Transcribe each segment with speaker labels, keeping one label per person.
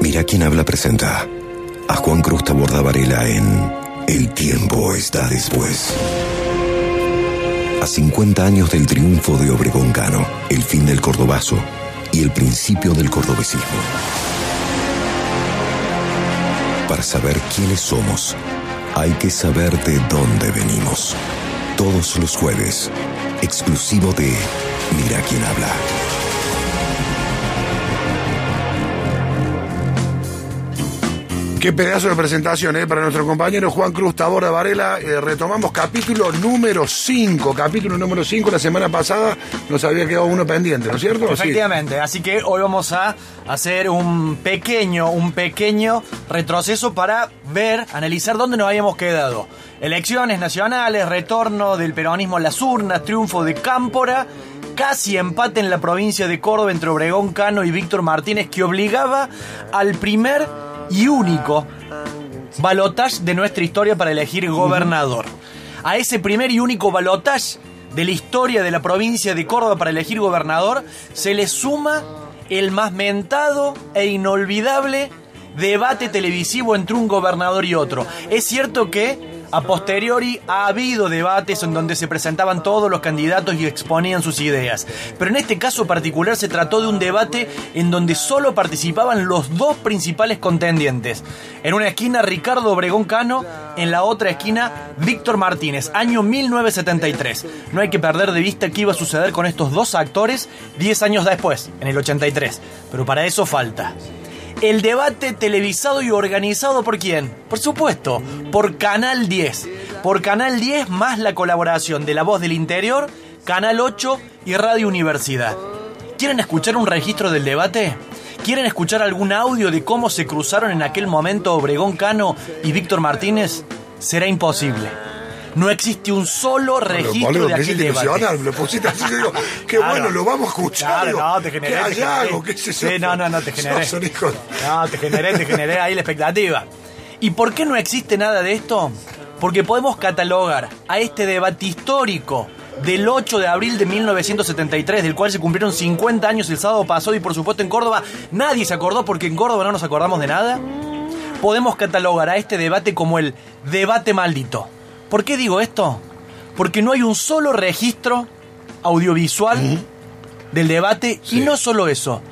Speaker 1: Mira quién habla presenta a Juan Cruz Taborda en El tiempo está después. A 50 años del triunfo de Obregón Cano, el fin del cordobazo y el principio del cordobesismo. Para saber quiénes somos, hay que saber de dónde venimos. Todos los jueves, exclusivo de Mira quién habla.
Speaker 2: Qué pedazo de presentación ¿eh? para nuestro compañero Juan Cruz Tabora Varela. Eh, retomamos capítulo número 5. Capítulo número 5. La semana pasada nos había quedado uno pendiente, ¿no es cierto?
Speaker 3: Efectivamente, así que hoy vamos a hacer un pequeño, un pequeño retroceso para ver, analizar dónde nos habíamos quedado. Elecciones nacionales, retorno del peronismo a las urnas, triunfo de Cámpora, casi empate en la provincia de Córdoba entre Obregón Cano y Víctor Martínez que obligaba al primer y único balotage de nuestra historia para elegir gobernador. A ese primer y único balotage de la historia de la provincia de Córdoba para elegir gobernador se le suma el más mentado e inolvidable debate televisivo entre un gobernador y otro. Es cierto que a posteriori ha habido debates en donde se presentaban todos los candidatos y exponían sus ideas, pero en este caso particular se trató de un debate en donde solo participaban los dos principales contendientes. En una esquina Ricardo Obregón Cano, en la otra esquina Víctor Martínez, año 1973. No hay que perder de vista qué iba a suceder con estos dos actores 10 años después, en el 83, pero para eso falta. El debate televisado y organizado por quién? Por supuesto, por Canal 10. Por Canal 10 más la colaboración de La Voz del Interior, Canal 8 y Radio Universidad. ¿Quieren escuchar un registro del debate? ¿Quieren escuchar algún audio de cómo se cruzaron en aquel momento Obregón Cano y Víctor Martínez? Será imposible. No existe un solo registro de aquel debate.
Speaker 2: lo pusiste así, yo digo, qué
Speaker 3: Claro.
Speaker 2: bueno, lo vamos a escuchar.
Speaker 3: Claro, no, te generé.
Speaker 2: ¿Qué
Speaker 3: te generé.
Speaker 2: ¿Qué es eso?
Speaker 3: Sí, no, no, no, te generé.
Speaker 2: Hijo
Speaker 3: No, te generé, te generé ahí la expectativa. ¿Y por qué no existe nada de esto? Porque podemos catalogar a este debate histórico del 8 de abril de 1973, del cual se cumplieron 50 años el sábado pasado y por supuesto en Córdoba nadie se acordó porque en Córdoba no nos acordamos de nada. Podemos catalogar a este debate como el debate maldito. ¿Por qué digo esto? Porque no hay un solo registro audiovisual del debate y no solo eso,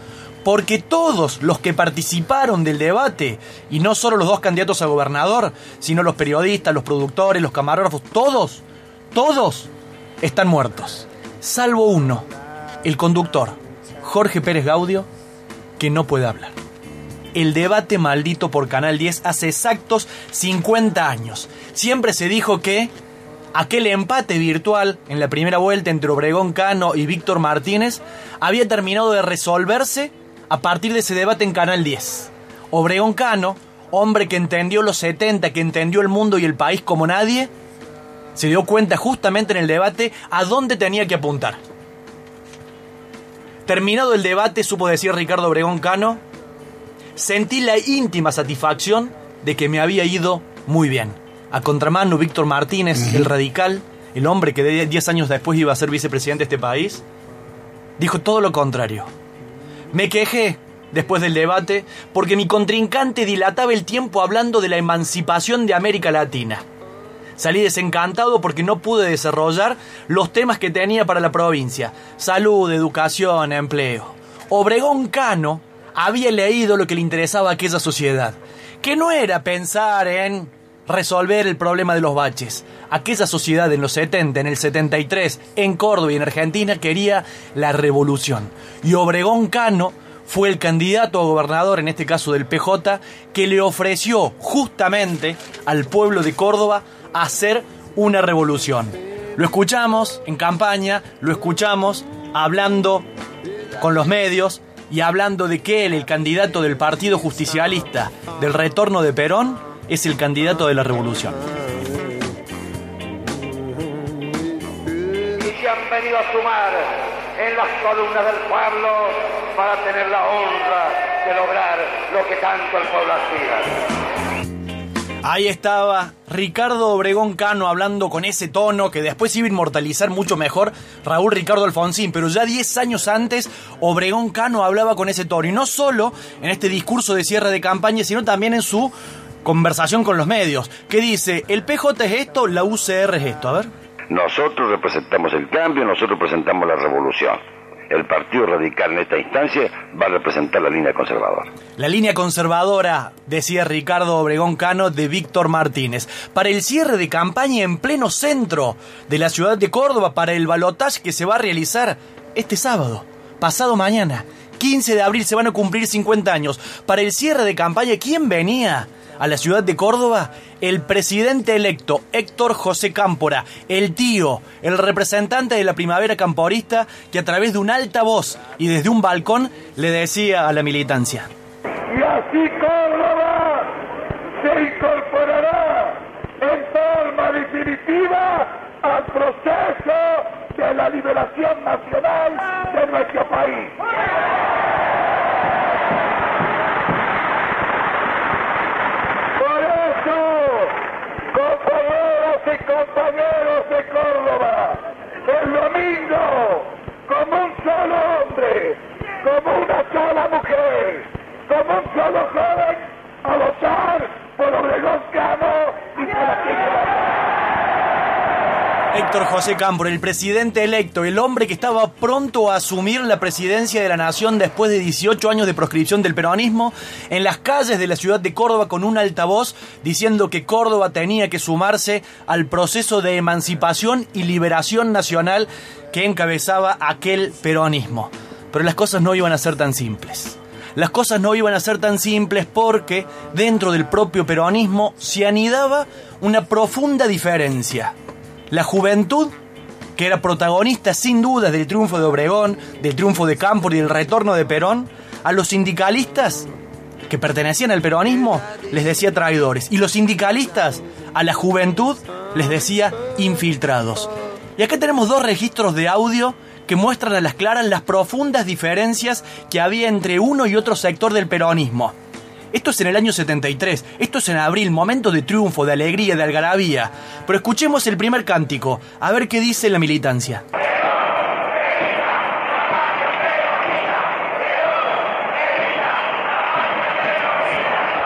Speaker 3: porque todos los que participaron del debate, y no solo los dos candidatos a gobernador, sino los periodistas, los productores, los camarógrafos, todos, todos están muertos, salvo uno, el conductor, Jorge Pérez Gaudio, que no puede hablar. El debate maldito por Canal 10 hace exactos 50 años. Siempre se dijo que aquel empate virtual en la primera vuelta entre Obregón Cano y Víctor Martínez había terminado de resolverse a partir de ese debate en Canal 10. Obregón Cano, hombre que entendió los 70, que entendió el mundo y el país como nadie, se dio cuenta justamente en el debate a dónde tenía que apuntar. Terminado el debate, supo decir Ricardo Obregón Cano, sentí la íntima satisfacción de que me había ido muy bien. A contramano, Víctor Martínez, el radical, el hombre que de 10 años después iba a ser vicepresidente de este país, dijo todo lo contrario. Me quejé después del debate porque mi contrincante dilataba el tiempo hablando de la emancipación de América Latina. Salí desencantado porque no pude desarrollar los temas que tenía para la provincia. Salud, educación, empleo. Obregón Cano había leído lo que le interesaba a aquella sociedad, que no era pensar en resolver el problema de los baches. Aquella sociedad en los 70, en el 73, en Córdoba y en Argentina quería la revolución. Y Obregón Cano fue el candidato a gobernador, en este caso del PJ, que le ofreció justamente al pueblo de Córdoba hacer una revolución. Lo escuchamos en campaña, lo escuchamos hablando con los medios y hablando de que él, el candidato del Partido Justicialista del retorno de Perón, es el candidato de la revolución.
Speaker 4: y se han venido a sumar en las columnas del pueblo para tener la honra de lograr lo que tanto el pueblo aspira.
Speaker 3: Ahí estaba Ricardo Obregón Cano hablando con ese tono que después iba a inmortalizar mucho mejor Raúl Ricardo Alfonsín, pero ya 10 años antes Obregón Cano hablaba con ese tono y no solo en este discurso de cierre de campaña, sino también en su conversación con los medios, que dice, el PJ es esto, la UCR es esto, a ver.
Speaker 5: Nosotros representamos el cambio, nosotros representamos la revolución el Partido Radical en esta instancia va a representar la línea conservadora.
Speaker 3: La línea conservadora, decía Ricardo Obregón Cano, de Víctor Martínez. Para el cierre de campaña en pleno centro de la ciudad de Córdoba, para el balotaje que se va a realizar este sábado, pasado mañana, 15 de abril, se van a cumplir 50 años. Para el cierre de campaña, ¿quién venía? A la ciudad de Córdoba el presidente electo Héctor José Cámpora, el tío, el representante de la primavera camporista, que a través de un altavoz y desde un balcón le decía a la militancia.
Speaker 4: Y así Córdoba se incorporará en forma definitiva al proceso de la liberación nacional de nuestro país.
Speaker 3: Héctor José Cámpora, el presidente electo, el hombre que estaba pronto a asumir la presidencia de la nación después de 18 años de proscripción del peronismo, en las calles de la ciudad de Córdoba con un altavoz diciendo que Córdoba tenía que sumarse al proceso de emancipación y liberación nacional que encabezaba aquel peronismo. Pero las cosas no iban a ser tan simples. Las cosas no iban a ser tan simples porque dentro del propio peronismo se anidaba una profunda diferencia la juventud, que era protagonista sin dudas del triunfo de Obregón, del triunfo de Campos y del retorno de Perón, a los sindicalistas que pertenecían al peronismo les decía traidores y los sindicalistas a la juventud les decía infiltrados. Y acá tenemos dos registros de audio que muestran a las claras las profundas diferencias que había entre uno y otro sector del peronismo. Esto es en el año 73, esto es en abril, momento de triunfo, de alegría, de algarabía. Pero escuchemos el primer cántico, a ver qué dice la militancia.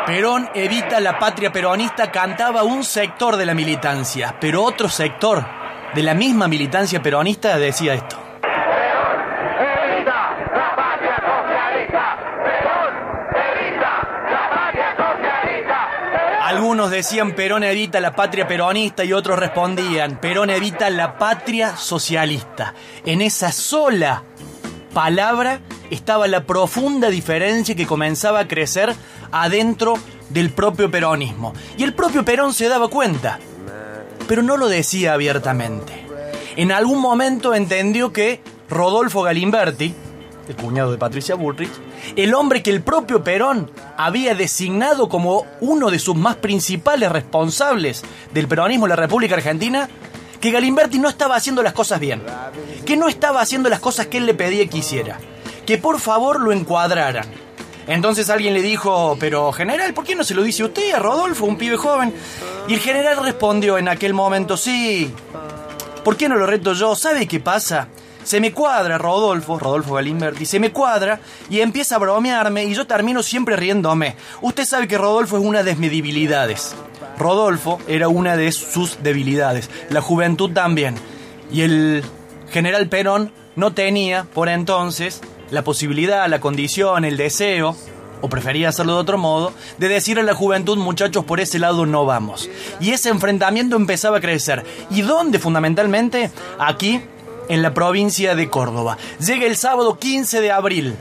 Speaker 3: Perón evita la patria peronista cantaba un sector de la militancia, pero otro sector de la misma militancia peronista decía esto. Algunos decían Perón evita la patria peronista y otros respondían Perón evita la patria socialista. En esa sola palabra estaba la profunda diferencia que comenzaba a crecer adentro del propio peronismo. Y el propio Perón se daba cuenta, pero no lo decía abiertamente. En algún momento entendió que Rodolfo Galimberti, el cuñado de Patricia Bullrich, el hombre que el propio Perón había designado como uno de sus más principales responsables del peronismo en la República Argentina, que Galimberti no estaba haciendo las cosas bien, que no estaba haciendo las cosas que él le pedía que hiciera, que por favor lo encuadraran. Entonces alguien le dijo, pero general, ¿por qué no se lo dice usted a Rodolfo, un pibe joven? Y el general respondió en aquel momento, sí, ¿por qué no lo reto yo? ¿Sabe qué pasa? Se me cuadra Rodolfo, Rodolfo Galimberti, se me cuadra y empieza a bromearme y yo termino siempre riéndome. Usted sabe que Rodolfo es una de mis debilidades. Rodolfo era una de sus debilidades, la juventud también. Y el general Perón no tenía, por entonces, la posibilidad, la condición, el deseo, o prefería hacerlo de otro modo, de decir a la juventud, muchachos, por ese lado no vamos. Y ese enfrentamiento empezaba a crecer. ¿Y dónde fundamentalmente? Aquí, en la provincia de Córdoba. Llega el sábado 15 de abril.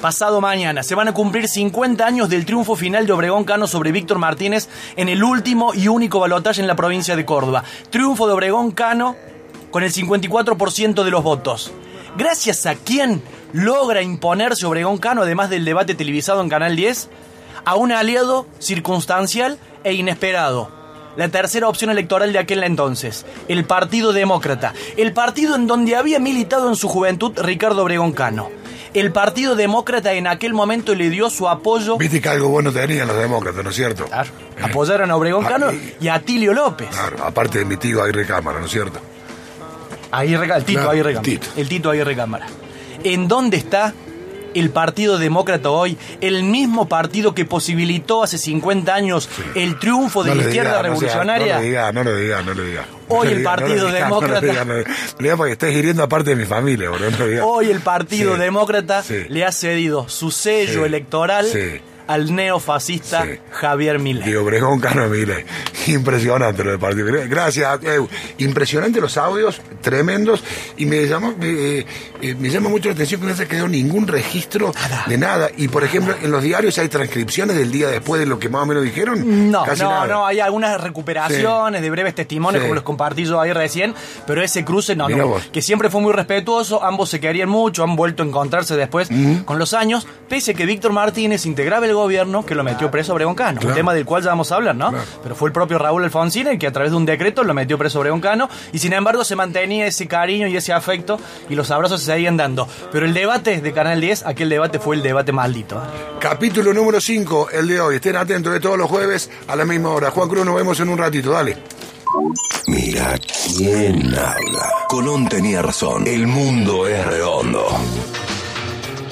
Speaker 3: Pasado mañana se van a cumplir 50 años del triunfo final de Obregón Cano sobre Víctor Martínez en el último y único balotaje en la provincia de Córdoba. Triunfo de Obregón Cano con el 54% de los votos. Gracias a quién logra imponerse Obregón Cano, además del debate televisado en Canal 10, a un aliado circunstancial e inesperado, la tercera opción electoral de aquel entonces, el Partido Demócrata, el partido en donde había militado en su juventud Ricardo Obregón Cano. El Partido Demócrata en aquel momento le dio su apoyo.
Speaker 2: Viste que algo bueno tenían los demócratas, ¿no es cierto?
Speaker 3: Claro,
Speaker 2: Eh,
Speaker 3: apoyaron a Obregón
Speaker 2: Ah,
Speaker 3: Cano
Speaker 2: y-
Speaker 3: y a Tilio López.
Speaker 2: Claro, aparte de mi tío Aguirre Cámara, ¿no es cierto?
Speaker 3: Aguirre, el Tito
Speaker 2: Claro,
Speaker 3: Aguirre Cámara.
Speaker 2: Tito.
Speaker 3: El Tito Aguirre Cámara. ¿En dónde está el Partido Demócrata hoy? El mismo partido que posibilitó hace 50 años el triunfo de
Speaker 2: No
Speaker 3: la izquierda
Speaker 2: diga, no sea-
Speaker 3: revolucionaria.
Speaker 2: No lo diga, no lo diga, no lo diga.
Speaker 3: Hoy el Partido Demócrata-
Speaker 2: No diga, porque estás hiriendo a parte de mi familia, diga.
Speaker 3: Hoy el Partido
Speaker 2: Sí,
Speaker 3: Demócrata
Speaker 2: sí.
Speaker 3: le ha cedido su sello
Speaker 2: Sí,
Speaker 3: electoral
Speaker 2: sí.
Speaker 3: Al neofascista
Speaker 2: Sí.
Speaker 3: Javier Milei.
Speaker 2: Digo, Obregón Cano Milei. Impresionante lo del partido. Gracias, Eu. Impresionante los audios, tremendos. Y me llamó, me, eh, eh, me llama mucho la atención que no se quedó ningún registro de nada. Y por ejemplo, en los diarios hay transcripciones del día después de lo que más o menos dijeron.
Speaker 3: No,
Speaker 2: Casi
Speaker 3: no,
Speaker 2: nada.
Speaker 3: no, hay algunas recuperaciones de breves testimonios
Speaker 2: Sí.
Speaker 3: como los compartí yo ahí recién, pero ese cruce no, no, que siempre fue muy respetuoso, ambos se querían mucho, han vuelto a encontrarse después con los años, pese a que Víctor Martínez integraba el gobierno que lo metió preso a Obregón Cano,
Speaker 2: Claro.
Speaker 3: un tema del cual ya vamos a hablar, ¿no?
Speaker 2: Claro.
Speaker 3: Pero fue el propio Raúl Alfonsín el que a través de un decreto lo metió preso a Obregón Cano y sin embargo se mantenía ese cariño y ese afecto y los abrazos se seguían dando. Pero el debate de Canal 10, aquel debate fue el debate maldito.
Speaker 2: Capítulo número 5, el de hoy. Estén atentos de todos los jueves a la misma hora. Juan Cruz, nos vemos en un ratito. Dale.
Speaker 1: Mira quién habla. Colón tenía razón. El mundo es redondo.